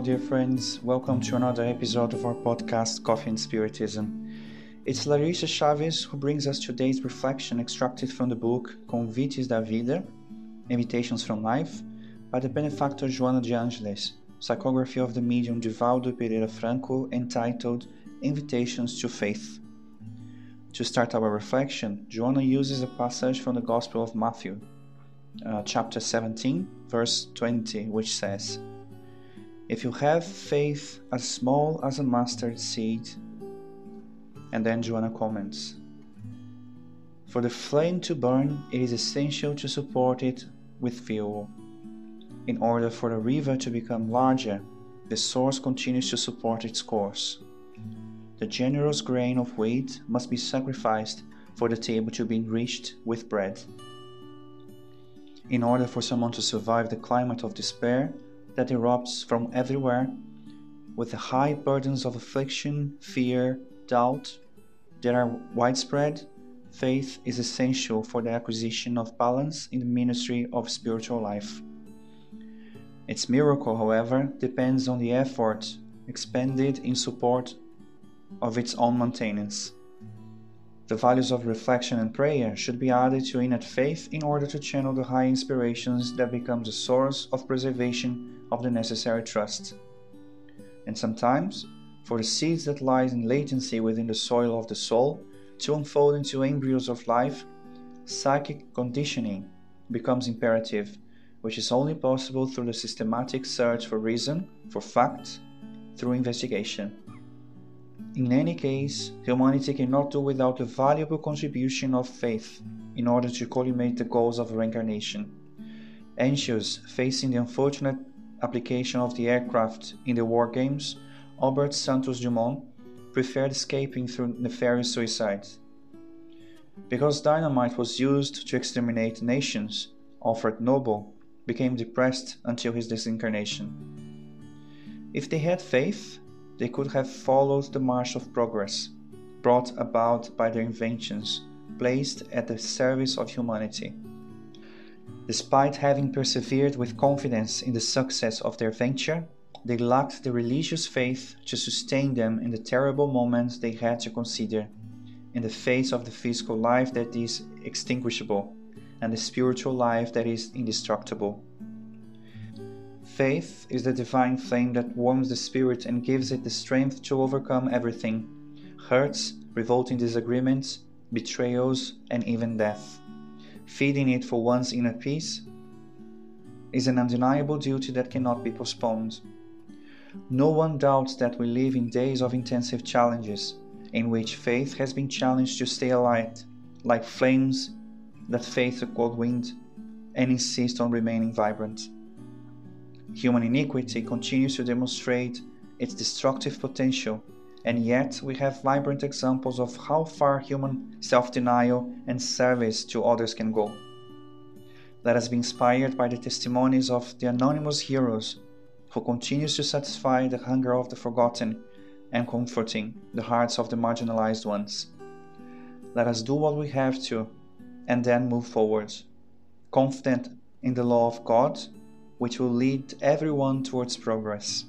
friends. Welcome to another episode of our podcast, Coffee and Spiritism. It's Larissa Chavez who brings us today's reflection extracted from the book Convites da Vida Invitations from Life by the benefactor Joana de Angelis, psychography of the medium Divaldo Pereira Franco entitled Invitations to Faith. To start our reflection, Joana uses a passage from the Gospel of Matthew, uh, chapter 17, verse 20, which says, if you have faith as small as a mustard seed, and then Joanna comments, For the flame to burn, it is essential to support it with fuel. In order for the river to become larger, the source continues to support its course. The generous grain of wheat must be sacrificed for the table to be enriched with bread. In order for someone to survive the climate of despair, that erupts from everywhere, with the high burdens of affliction, fear, doubt that are widespread, faith is essential for the acquisition of balance in the ministry of spiritual life. Its miracle, however, depends on the effort expended in support of its own maintenance. The values of reflection and prayer should be added to innate faith in order to channel the high inspirations that become the source of preservation of the necessary trust. And sometimes, for the seeds that lie in latency within the soil of the soul to unfold into embryos of life, psychic conditioning becomes imperative, which is only possible through the systematic search for reason, for fact, through investigation. In any case, humanity cannot do without the valuable contribution of faith in order to culminate the goals of reincarnation. Anxious, facing the unfortunate application of the aircraft in the war games, Albert Santos Dumont preferred escaping through nefarious suicide. Because dynamite was used to exterminate nations, Alfred Nobel became depressed until his disincarnation. If they had faith, they could have followed the march of progress, brought about by their inventions, placed at the service of humanity. Despite having persevered with confidence in the success of their venture, they lacked the religious faith to sustain them in the terrible moments they had to consider, in the face of the physical life that is extinguishable and the spiritual life that is indestructible. Faith is the divine flame that warms the spirit and gives it the strength to overcome everything hurts, revolting disagreements, betrayals, and even death. Feeding it for one's inner peace is an undeniable duty that cannot be postponed. No one doubts that we live in days of intensive challenges, in which faith has been challenged to stay alight, like flames that face a cold wind, and insist on remaining vibrant. Human iniquity continues to demonstrate its destructive potential, and yet we have vibrant examples of how far human self denial and service to others can go. Let us be inspired by the testimonies of the anonymous heroes who continues to satisfy the hunger of the forgotten and comforting the hearts of the marginalized ones. Let us do what we have to and then move forward, confident in the law of God which will lead everyone towards progress.